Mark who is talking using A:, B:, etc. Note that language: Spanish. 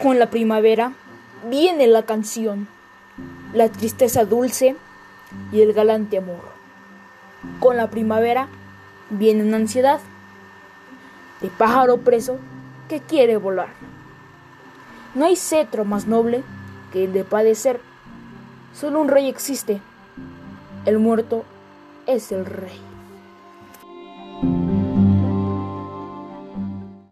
A: Con la primavera viene la canción, la tristeza dulce y el galante amor. Con la primavera viene una ansiedad de pájaro preso que quiere volar. No hay cetro más noble que el de padecer. Solo un rey existe. El muerto es el rey.